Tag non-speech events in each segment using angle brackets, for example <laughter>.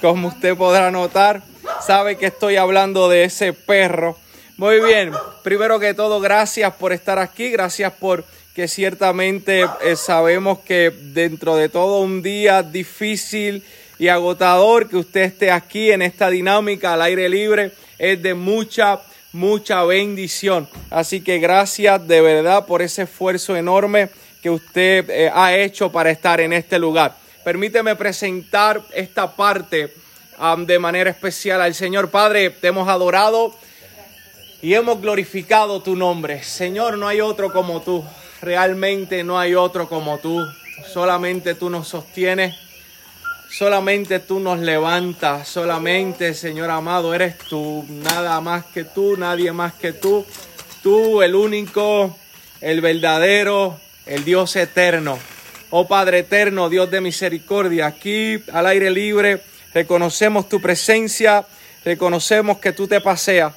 como usted podrá notar, sabe que estoy hablando de ese perro. Muy bien, primero que todo, gracias por estar aquí, gracias por que ciertamente eh, sabemos que dentro de todo un día difícil y agotador que usted esté aquí en esta dinámica al aire libre es de mucha, mucha bendición. Así que gracias de verdad por ese esfuerzo enorme que usted eh, ha hecho para estar en este lugar permíteme presentar esta parte de manera especial al Señor. Padre, te hemos adorado y hemos glorificado tu nombre. Señor, no hay otro como tú. Realmente no hay otro como tú. Solamente tú nos sostienes. Solamente tú nos levantas. Solamente, Señor amado, eres tú. Nada más que tú, nadie más que tú. Tú, el único, el verdadero, el Dios eterno. Oh Padre eterno, Dios de misericordia, aquí al aire libre reconocemos tu presencia, reconocemos que tú te paseas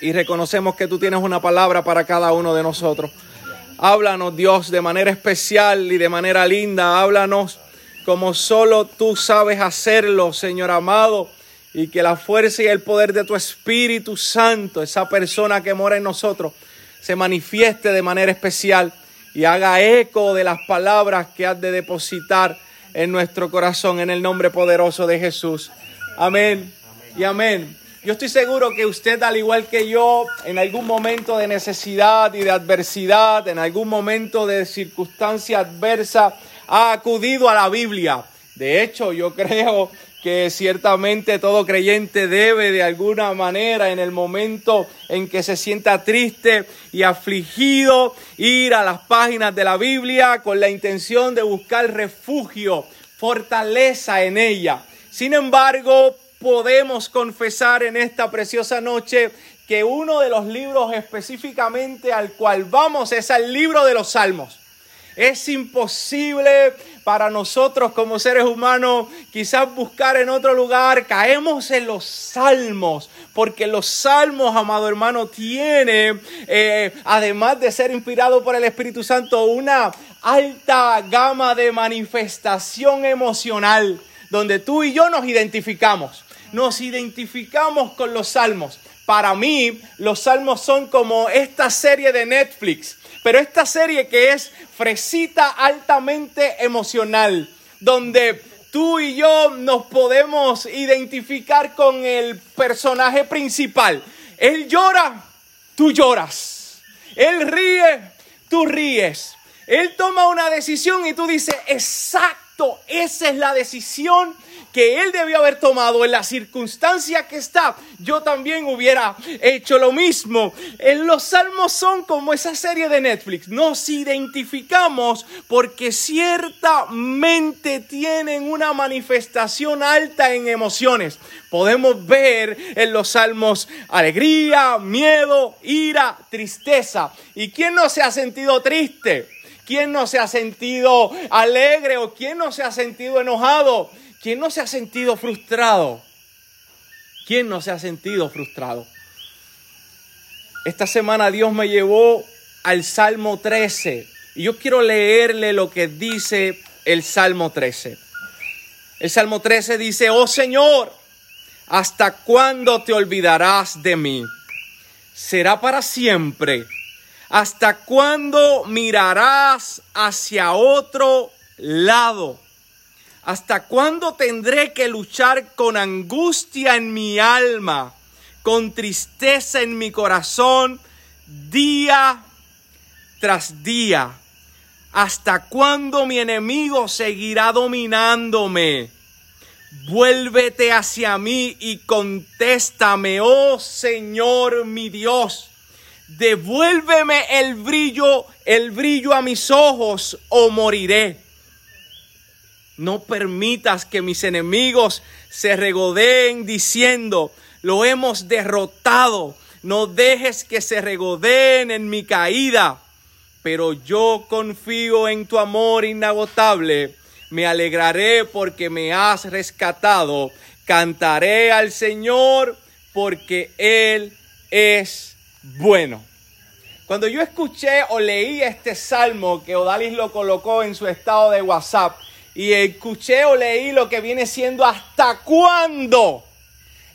y reconocemos que tú tienes una palabra para cada uno de nosotros. Háblanos Dios de manera especial y de manera linda, háblanos como solo tú sabes hacerlo, Señor amado, y que la fuerza y el poder de tu Espíritu Santo, esa persona que mora en nosotros, se manifieste de manera especial y haga eco de las palabras que has de depositar en nuestro corazón en el nombre poderoso de Jesús. Amén y amén. Yo estoy seguro que usted, al igual que yo, en algún momento de necesidad y de adversidad, en algún momento de circunstancia adversa, ha acudido a la Biblia. De hecho, yo <laughs> creo que ciertamente todo creyente debe de alguna manera en el momento en que se sienta triste y afligido ir a las páginas de la Biblia con la intención de buscar refugio, fortaleza en ella. Sin embargo, podemos confesar en esta preciosa noche que uno de los libros específicamente al cual vamos es el libro de los Salmos. Es imposible para nosotros como seres humanos quizás buscar en otro lugar. Caemos en los salmos, porque los salmos, amado hermano, tiene, eh, además de ser inspirado por el Espíritu Santo, una alta gama de manifestación emocional, donde tú y yo nos identificamos. Nos identificamos con los salmos. Para mí, los salmos son como esta serie de Netflix pero esta serie que es fresita altamente emocional, donde tú y yo nos podemos identificar con el personaje principal. Él llora, tú lloras. Él ríe, tú ríes. Él toma una decisión y tú dices, exacto, esa es la decisión que él debió haber tomado en la circunstancia que está, yo también hubiera hecho lo mismo. En los salmos son como esa serie de Netflix. Nos identificamos porque ciertamente tienen una manifestación alta en emociones. Podemos ver en los salmos alegría, miedo, ira, tristeza. ¿Y quién no se ha sentido triste? ¿Quién no se ha sentido alegre o quién no se ha sentido enojado? ¿Quién no se ha sentido frustrado? ¿Quién no se ha sentido frustrado? Esta semana Dios me llevó al Salmo 13 y yo quiero leerle lo que dice el Salmo 13. El Salmo 13 dice, oh Señor, ¿hasta cuándo te olvidarás de mí? ¿Será para siempre? ¿Hasta cuándo mirarás hacia otro lado? ¿Hasta cuándo tendré que luchar con angustia en mi alma, con tristeza en mi corazón, día tras día? ¿Hasta cuándo mi enemigo seguirá dominándome? Vuélvete hacia mí y contéstame, oh Señor mi Dios. Devuélveme el brillo, el brillo a mis ojos o moriré. No permitas que mis enemigos se regodeen diciendo, lo hemos derrotado. No dejes que se regodeen en mi caída. Pero yo confío en tu amor inagotable. Me alegraré porque me has rescatado. Cantaré al Señor porque Él es bueno. Cuando yo escuché o leí este salmo que Odalis lo colocó en su estado de WhatsApp, y escuché o leí lo que viene siendo hasta cuándo.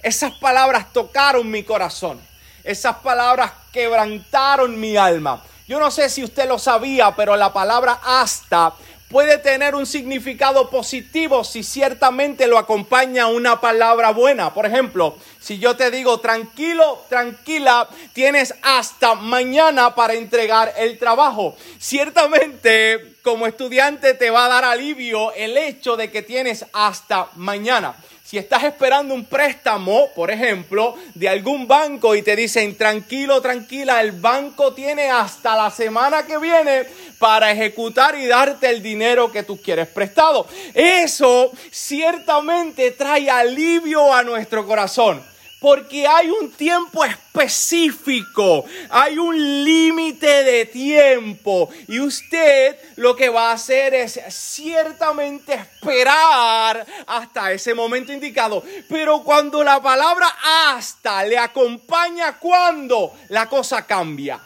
Esas palabras tocaron mi corazón. Esas palabras quebrantaron mi alma. Yo no sé si usted lo sabía, pero la palabra hasta puede tener un significado positivo si ciertamente lo acompaña una palabra buena. Por ejemplo, si yo te digo tranquilo, tranquila, tienes hasta mañana para entregar el trabajo. Ciertamente, como estudiante te va a dar alivio el hecho de que tienes hasta mañana. Si estás esperando un préstamo, por ejemplo, de algún banco y te dicen, tranquilo, tranquila, el banco tiene hasta la semana que viene para ejecutar y darte el dinero que tú quieres prestado. Eso ciertamente trae alivio a nuestro corazón. Porque hay un tiempo específico, hay un límite de tiempo y usted lo que va a hacer es ciertamente esperar hasta ese momento indicado. Pero cuando la palabra hasta le acompaña cuando la cosa cambia.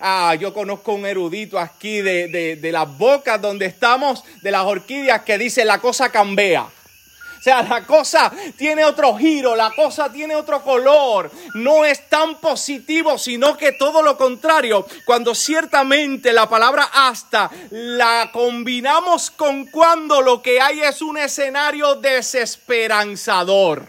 Ah, yo conozco un erudito aquí de, de las bocas donde estamos, de las orquídeas, que dice la cosa cambia. O sea, la cosa tiene otro giro, la cosa tiene otro color. No es tan positivo, sino que todo lo contrario. Cuando ciertamente la palabra hasta la combinamos con cuando lo que hay es un escenario desesperanzador,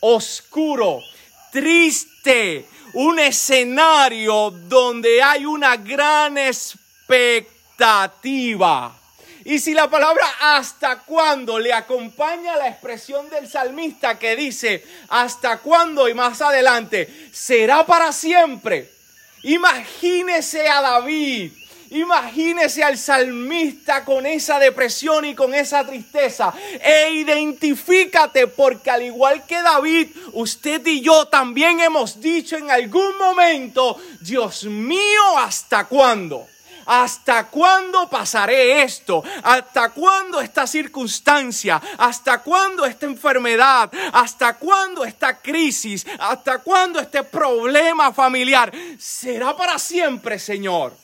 oscuro, triste, un escenario donde hay una gran expectativa. Y si la palabra hasta cuándo le acompaña la expresión del salmista que dice hasta cuándo y más adelante, será para siempre. Imagínese a David, imagínese al salmista con esa depresión y con esa tristeza e identifícate porque al igual que David, usted y yo también hemos dicho en algún momento, Dios mío, ¿hasta cuándo? ¿Hasta cuándo pasaré esto? ¿Hasta cuándo esta circunstancia? ¿Hasta cuándo esta enfermedad? ¿Hasta cuándo esta crisis? ¿Hasta cuándo este problema familiar? ¿Será para siempre, Señor?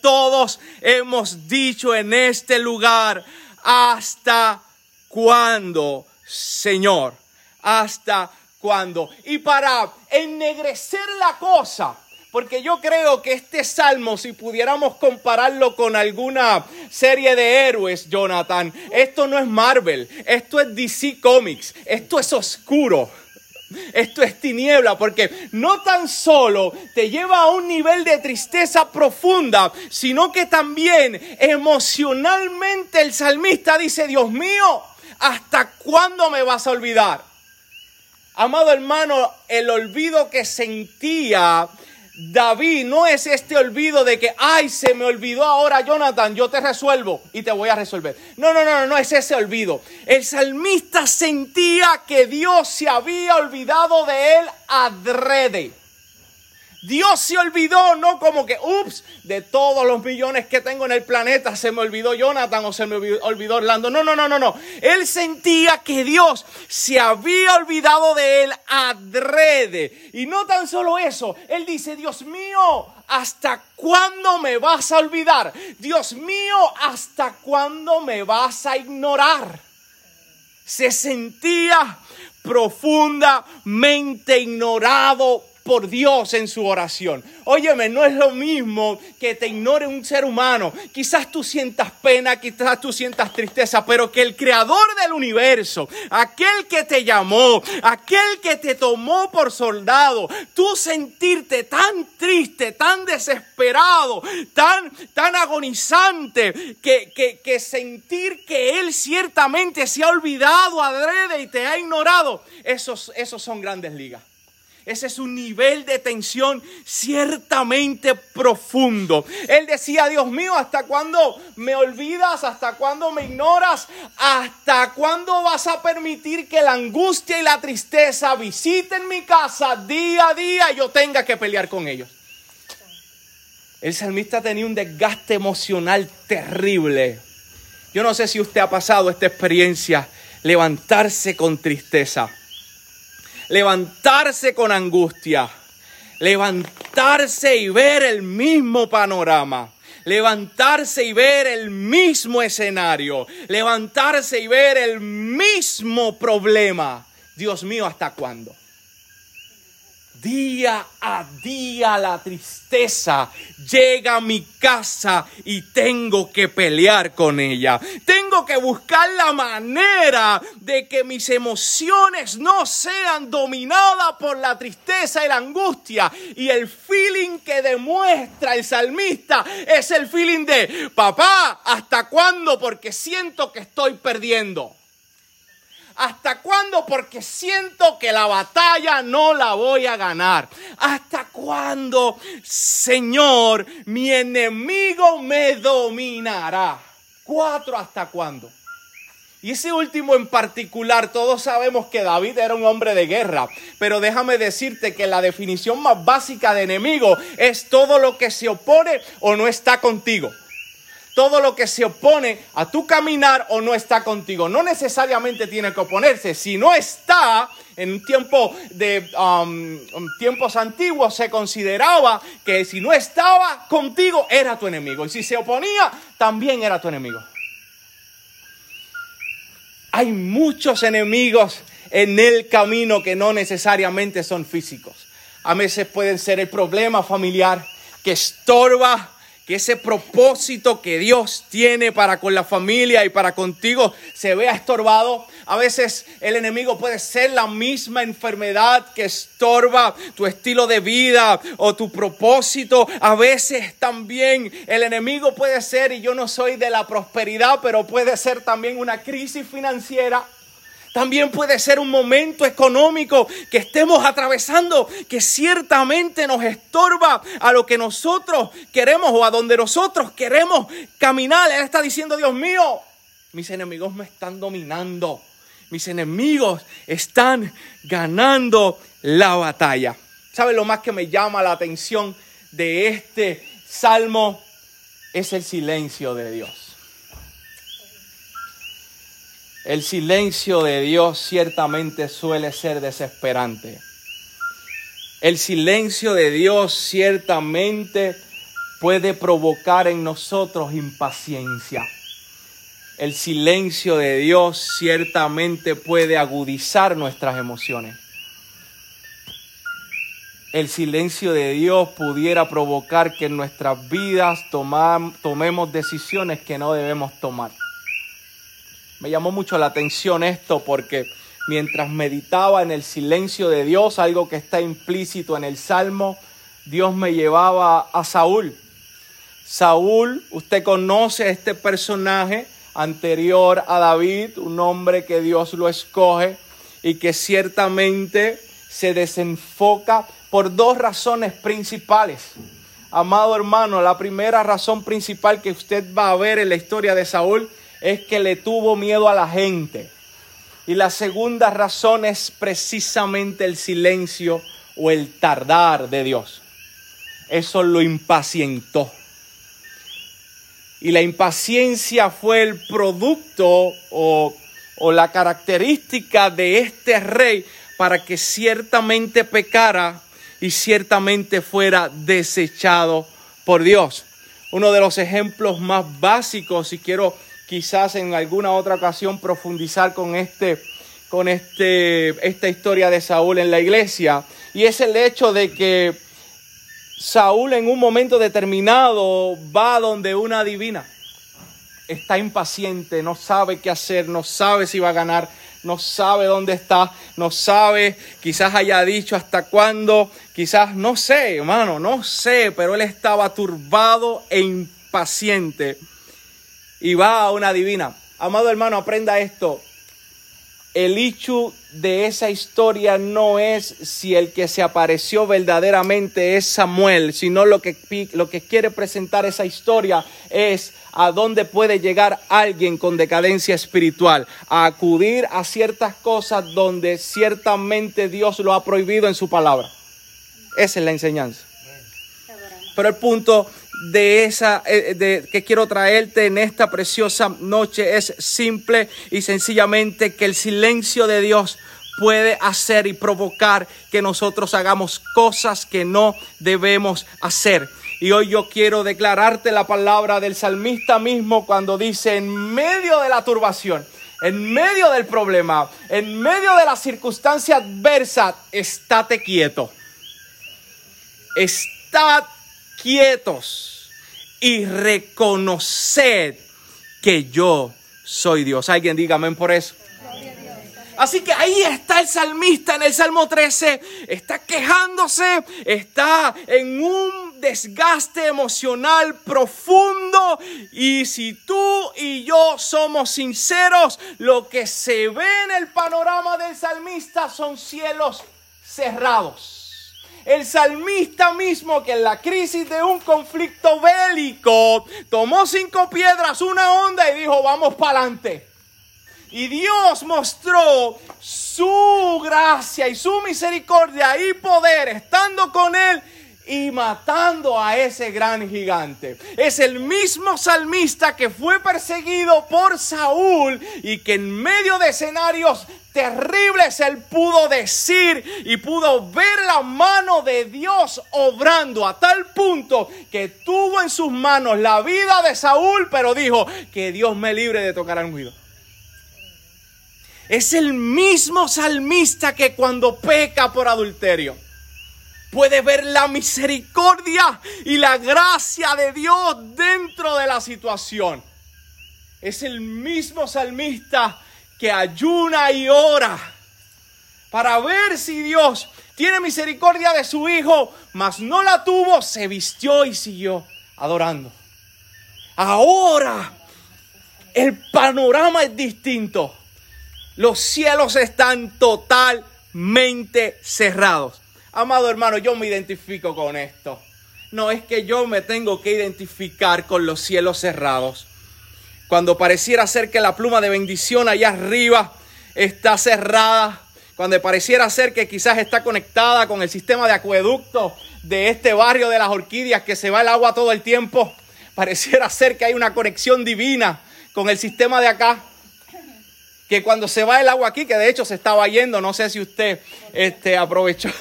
Todos hemos dicho en este lugar, ¿hasta cuándo, Señor? ¿Hasta cuándo? Y para ennegrecer la cosa, porque yo creo que este salmo, si pudiéramos compararlo con alguna serie de héroes, Jonathan, esto no es Marvel, esto es DC Comics, esto es oscuro. Esto es tiniebla porque no tan solo te lleva a un nivel de tristeza profunda, sino que también emocionalmente el salmista dice, Dios mío, ¿hasta cuándo me vas a olvidar? Amado hermano, el olvido que sentía David no es este olvido de que, ay, se me olvidó ahora Jonathan, yo te resuelvo y te voy a resolver. No, no, no, no es ese olvido. El salmista sentía que Dios se había olvidado de él adrede. Dios se olvidó, no como que, ups, de todos los millones que tengo en el planeta, se me olvidó Jonathan o se me olvidó Orlando. No, no, no, no, no. Él sentía que Dios se había olvidado de él adrede. Y no tan solo eso, él dice, Dios mío, ¿hasta cuándo me vas a olvidar? Dios mío, ¿hasta cuándo me vas a ignorar? Se sentía profundamente ignorado por Dios en su oración. Óyeme, no es lo mismo que te ignore un ser humano. Quizás tú sientas pena, quizás tú sientas tristeza, pero que el creador del universo, aquel que te llamó, aquel que te tomó por soldado, tú sentirte tan triste, tan desesperado, tan, tan agonizante, que, que, que sentir que Él ciertamente se ha olvidado adrede y te ha ignorado, esos, esos son grandes ligas. Ese es un nivel de tensión ciertamente profundo. Él decía, Dios mío, ¿hasta cuándo me olvidas? ¿Hasta cuándo me ignoras? ¿Hasta cuándo vas a permitir que la angustia y la tristeza visiten mi casa día a día y yo tenga que pelear con ellos? El salmista tenía un desgaste emocional terrible. Yo no sé si usted ha pasado esta experiencia, levantarse con tristeza levantarse con angustia, levantarse y ver el mismo panorama, levantarse y ver el mismo escenario, levantarse y ver el mismo problema. Dios mío, ¿hasta cuándo? Día a día la tristeza llega a mi casa y tengo que pelear con ella. Tengo que buscar la manera de que mis emociones no sean dominadas por la tristeza y la angustia. Y el feeling que demuestra el salmista es el feeling de, papá, ¿hasta cuándo? Porque siento que estoy perdiendo. ¿Hasta cuándo? Porque siento que la batalla no la voy a ganar. ¿Hasta cuándo, Señor, mi enemigo me dominará? Cuatro, ¿hasta cuándo? Y ese último en particular, todos sabemos que David era un hombre de guerra, pero déjame decirte que la definición más básica de enemigo es todo lo que se opone o no está contigo todo lo que se opone a tu caminar o no está contigo. No necesariamente tiene que oponerse. Si no está, en tiempo de um, tiempos antiguos se consideraba que si no estaba contigo era tu enemigo. Y si se oponía, también era tu enemigo. Hay muchos enemigos en el camino que no necesariamente son físicos. A veces pueden ser el problema familiar que estorba que ese propósito que Dios tiene para con la familia y para contigo se vea estorbado. A veces el enemigo puede ser la misma enfermedad que estorba tu estilo de vida o tu propósito. A veces también el enemigo puede ser, y yo no soy de la prosperidad, pero puede ser también una crisis financiera también puede ser un momento económico que estemos atravesando que ciertamente nos estorba a lo que nosotros queremos o a donde nosotros queremos caminar. Él está diciendo, Dios mío, mis enemigos me están dominando. Mis enemigos están ganando la batalla. ¿Sabe lo más que me llama la atención de este salmo? Es el silencio de Dios. El silencio de Dios ciertamente suele ser desesperante. El silencio de Dios ciertamente puede provocar en nosotros impaciencia. El silencio de Dios ciertamente puede agudizar nuestras emociones. El silencio de Dios pudiera provocar que en nuestras vidas tomemos decisiones que no debemos tomar. Me llamó mucho la atención esto porque mientras meditaba en el silencio de Dios, algo que está implícito en el Salmo, Dios me llevaba a Saúl. Saúl, usted conoce a este personaje anterior a David, un hombre que Dios lo escoge y que ciertamente se desenfoca por dos razones principales. Amado hermano, la primera razón principal que usted va a ver en la historia de Saúl es que le tuvo miedo a la gente. Y la segunda razón es precisamente el silencio o el tardar de Dios. Eso lo impacientó. Y la impaciencia fue el producto o, o la característica de este rey para que ciertamente pecara y ciertamente fuera desechado por Dios. Uno de los ejemplos más básicos, y quiero quizás en alguna otra ocasión profundizar con este con este esta historia de Saúl en la iglesia. Y es el hecho de que Saúl en un momento determinado va donde una divina. Está impaciente, no sabe qué hacer, no sabe si va a ganar, no sabe dónde está, no sabe, quizás haya dicho hasta cuándo, quizás no sé, hermano, no sé, pero él estaba turbado e impaciente y va a una divina. Amado hermano, aprenda esto. El hecho de esa historia no es si el que se apareció verdaderamente es Samuel, sino lo que, lo que quiere presentar esa historia es a dónde puede llegar alguien con decadencia espiritual, a acudir a ciertas cosas donde ciertamente Dios lo ha prohibido en su palabra. Esa es la enseñanza. Pero el punto de esa eh, de, que quiero traerte en esta preciosa noche es simple y sencillamente que el silencio de Dios puede hacer y provocar que nosotros hagamos cosas que no debemos hacer. Y hoy yo quiero declararte la palabra del salmista mismo cuando dice, en medio de la turbación, en medio del problema, en medio de la circunstancia adversa, estate quieto. Estad quietos y reconoced que yo soy Dios. Alguien dígame por eso. Así que ahí está el salmista en el Salmo 13, está quejándose, está en un desgaste emocional profundo y si tú y yo somos sinceros, lo que se ve en el panorama del salmista son cielos cerrados. El salmista mismo que en la crisis de un conflicto bélico tomó cinco piedras, una onda y dijo, vamos para adelante. Y Dios mostró su gracia y su misericordia y poder estando con él y matando a ese gran gigante. Es el mismo salmista que fue perseguido por Saúl y que en medio de escenarios terribles él pudo decir y pudo ver la mano de Dios obrando a tal punto que tuvo en sus manos la vida de Saúl, pero dijo que Dios me libre de tocar al ungido. Es el mismo salmista que cuando peca por adulterio puede ver la misericordia y la gracia de Dios dentro de la situación. Es el mismo salmista que ayuna y ora para ver si Dios tiene misericordia de su hijo, mas no la tuvo, se vistió y siguió adorando. Ahora el panorama es distinto. Los cielos están totalmente cerrados. Amado hermano, yo me identifico con esto. No es que yo me tengo que identificar con los cielos cerrados. Cuando pareciera ser que la pluma de bendición allá arriba está cerrada, cuando pareciera ser que quizás está conectada con el sistema de acueducto de este barrio de las orquídeas que se va el agua todo el tiempo, pareciera ser que hay una conexión divina con el sistema de acá que cuando se va el agua aquí, que de hecho se estaba yendo, no sé si usted este, aprovechó. <laughs>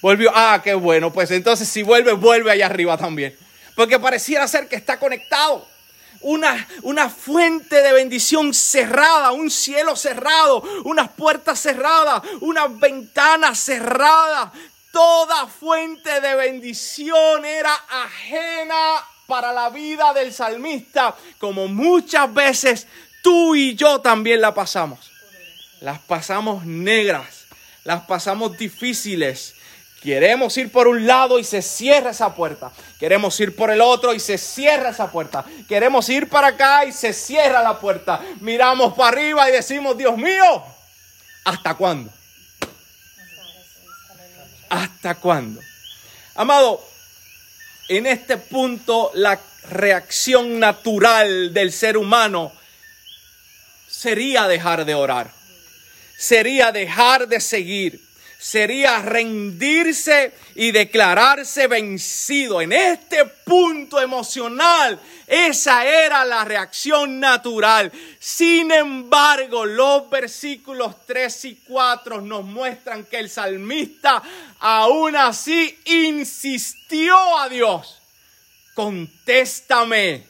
Volvió, ah, qué bueno, pues entonces si vuelve, vuelve allá arriba también. Porque pareciera ser que está conectado. Una, una fuente de bendición cerrada, un cielo cerrado, unas puertas cerradas, unas ventanas cerradas. Toda fuente de bendición era ajena para la vida del salmista, como muchas veces tú y yo también la pasamos. Las pasamos negras, las pasamos difíciles. Queremos ir por un lado y se cierra esa puerta. Queremos ir por el otro y se cierra esa puerta. Queremos ir para acá y se cierra la puerta. Miramos para arriba y decimos, Dios mío, ¿hasta cuándo? ¿Hasta cuándo? Amado, en este punto la reacción natural del ser humano sería dejar de orar, sería dejar de seguir, sería rendirse y declararse vencido. En este punto emocional, esa era la reacción natural. Sin embargo, los versículos 3 y 4 nos muestran que el salmista aún así insistió a Dios. Contéstame.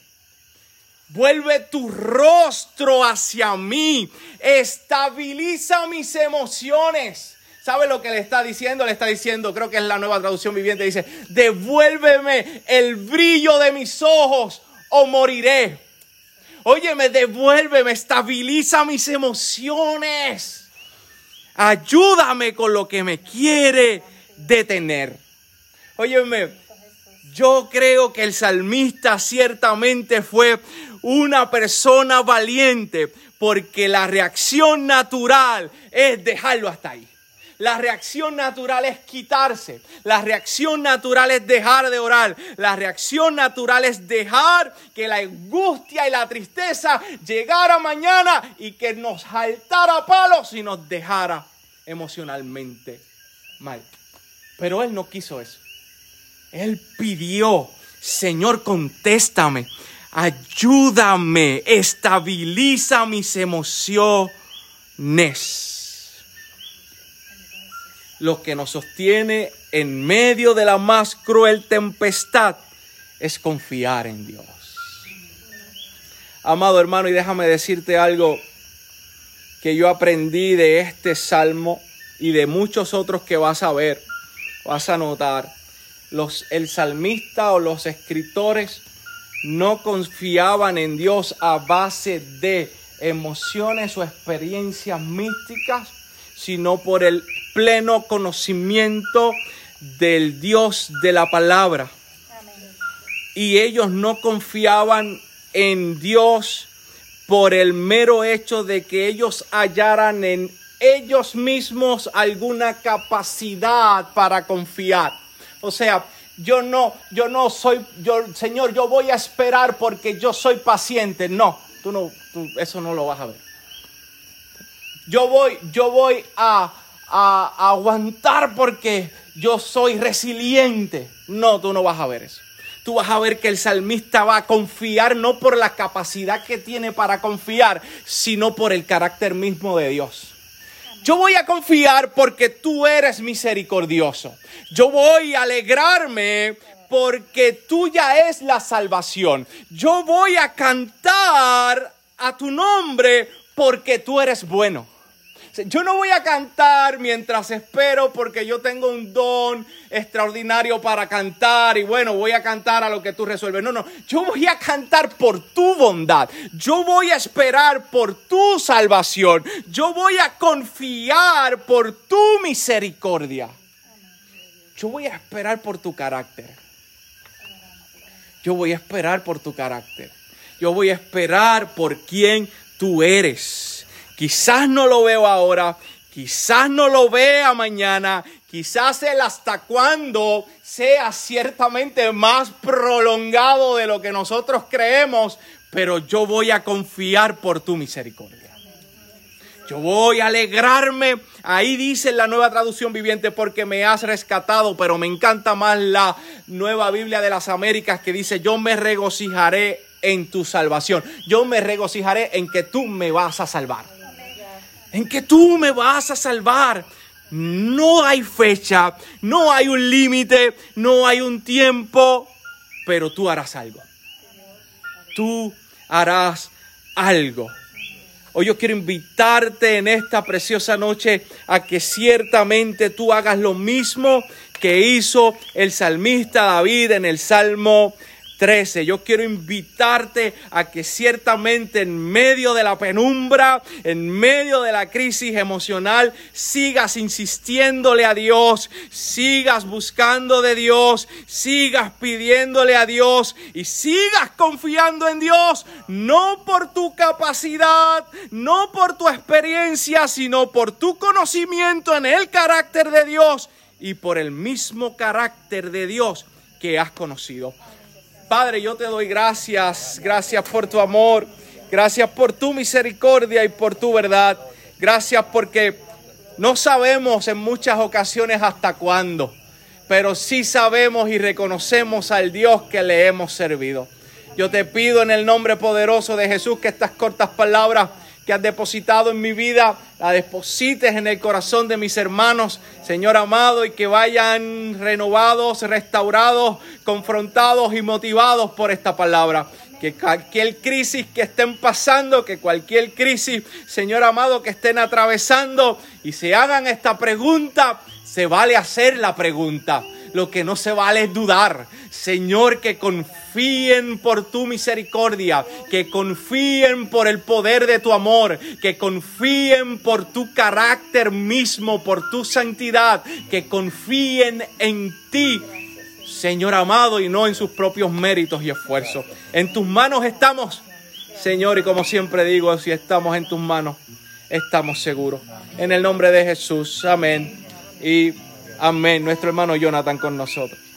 Vuelve tu rostro hacia mí. Estabiliza mis emociones. ¿Sabe lo que le está diciendo? Le está diciendo, creo que es la nueva traducción viviente, dice, devuélveme el brillo de mis ojos o moriré. Óyeme, devuélveme, estabiliza mis emociones. Ayúdame con lo que me quiere detener. Óyeme, yo creo que el salmista ciertamente fue una persona valiente porque la reacción natural es dejarlo hasta ahí. La reacción natural es quitarse. La reacción natural es dejar de orar. La reacción natural es dejar que la angustia y la tristeza llegara mañana y que nos saltara palos y nos dejara emocionalmente mal. Pero él no quiso eso. Él pidió, Señor, contéstame, ayúdame, estabiliza mis emociones lo que nos sostiene en medio de la más cruel tempestad es confiar en Dios. Amado hermano, y déjame decirte algo que yo aprendí de este salmo y de muchos otros que vas a ver, vas a notar. Los, el salmista o los escritores no confiaban en Dios a base de emociones o experiencias místicas, sino por el pleno conocimiento del Dios de la palabra. Y ellos no confiaban en Dios por el mero hecho de que ellos hallaran en ellos mismos alguna capacidad para confiar. O sea, yo no, yo no soy, yo, Señor, yo voy a esperar porque yo soy paciente. No, tú no, tú, eso no lo vas a ver. Yo voy, yo voy a, a aguantar porque yo soy resiliente. No, tú no vas a ver eso. Tú vas a ver que el salmista va a confiar no por la capacidad que tiene para confiar, sino por el carácter mismo de Dios. Yo voy a confiar porque tú eres misericordioso. Yo voy a alegrarme porque tuya es la salvación. Yo voy a cantar a tu nombre porque tú eres bueno. Yo no voy a cantar mientras espero porque yo tengo un don extraordinario para cantar y bueno, voy a cantar a lo que tú resuelves. No, no, yo voy a cantar por tu bondad. Yo voy a esperar por tu salvación. Yo voy a confiar por tu misericordia. Yo voy a esperar por tu carácter. Yo voy a esperar por tu carácter. Yo voy a esperar por quien tú eres. Quizás no lo veo ahora, quizás no lo vea mañana, quizás el hasta cuándo sea ciertamente más prolongado de lo que nosotros creemos, pero yo voy a confiar por tu misericordia. Yo voy a alegrarme. Ahí dice la nueva traducción viviente porque me has rescatado, pero me encanta más la nueva Biblia de las Américas que dice, yo me regocijaré en tu salvación. Yo me regocijaré en que tú me vas a salvar en que tú me vas a salvar. No hay fecha, no hay un límite, no hay un tiempo, pero tú harás algo. Tú harás algo. Hoy yo quiero invitarte en esta preciosa noche a que ciertamente tú hagas lo mismo que hizo el salmista David en el Salmo 13. Yo quiero invitarte a que ciertamente en medio de la penumbra, en medio de la crisis emocional, sigas insistiéndole a Dios, sigas buscando de Dios, sigas pidiéndole a Dios y sigas confiando en Dios, no por tu capacidad, no por tu experiencia, sino por tu conocimiento en el carácter de Dios y por el mismo carácter de Dios que has conocido. Padre, yo te doy gracias, gracias por tu amor, gracias por tu misericordia y por tu verdad. Gracias porque no sabemos en muchas ocasiones hasta cuándo, pero sí sabemos y reconocemos al Dios que le hemos servido. Yo te pido en el nombre poderoso de Jesús que estas cortas palabras que has depositado en mi vida, la deposites en el corazón de mis hermanos, Señor amado, y que vayan renovados, restaurados, confrontados y motivados por esta palabra. Que cualquier crisis que estén pasando, que cualquier crisis, Señor amado, que estén atravesando y se hagan esta pregunta, se vale hacer la pregunta. Lo que no se vale es dudar. Señor, que confíen por tu misericordia, que confíen por el poder de tu amor, que confíen por tu carácter mismo, por tu santidad, que confíen en ti. Señor amado, y no en sus propios méritos y esfuerzos. En tus manos estamos, Señor, y como siempre digo, si estamos en tus manos, estamos seguros. En el nombre de Jesús, amén. Y Amén. Nuestro hermano Jonathan con nosotros.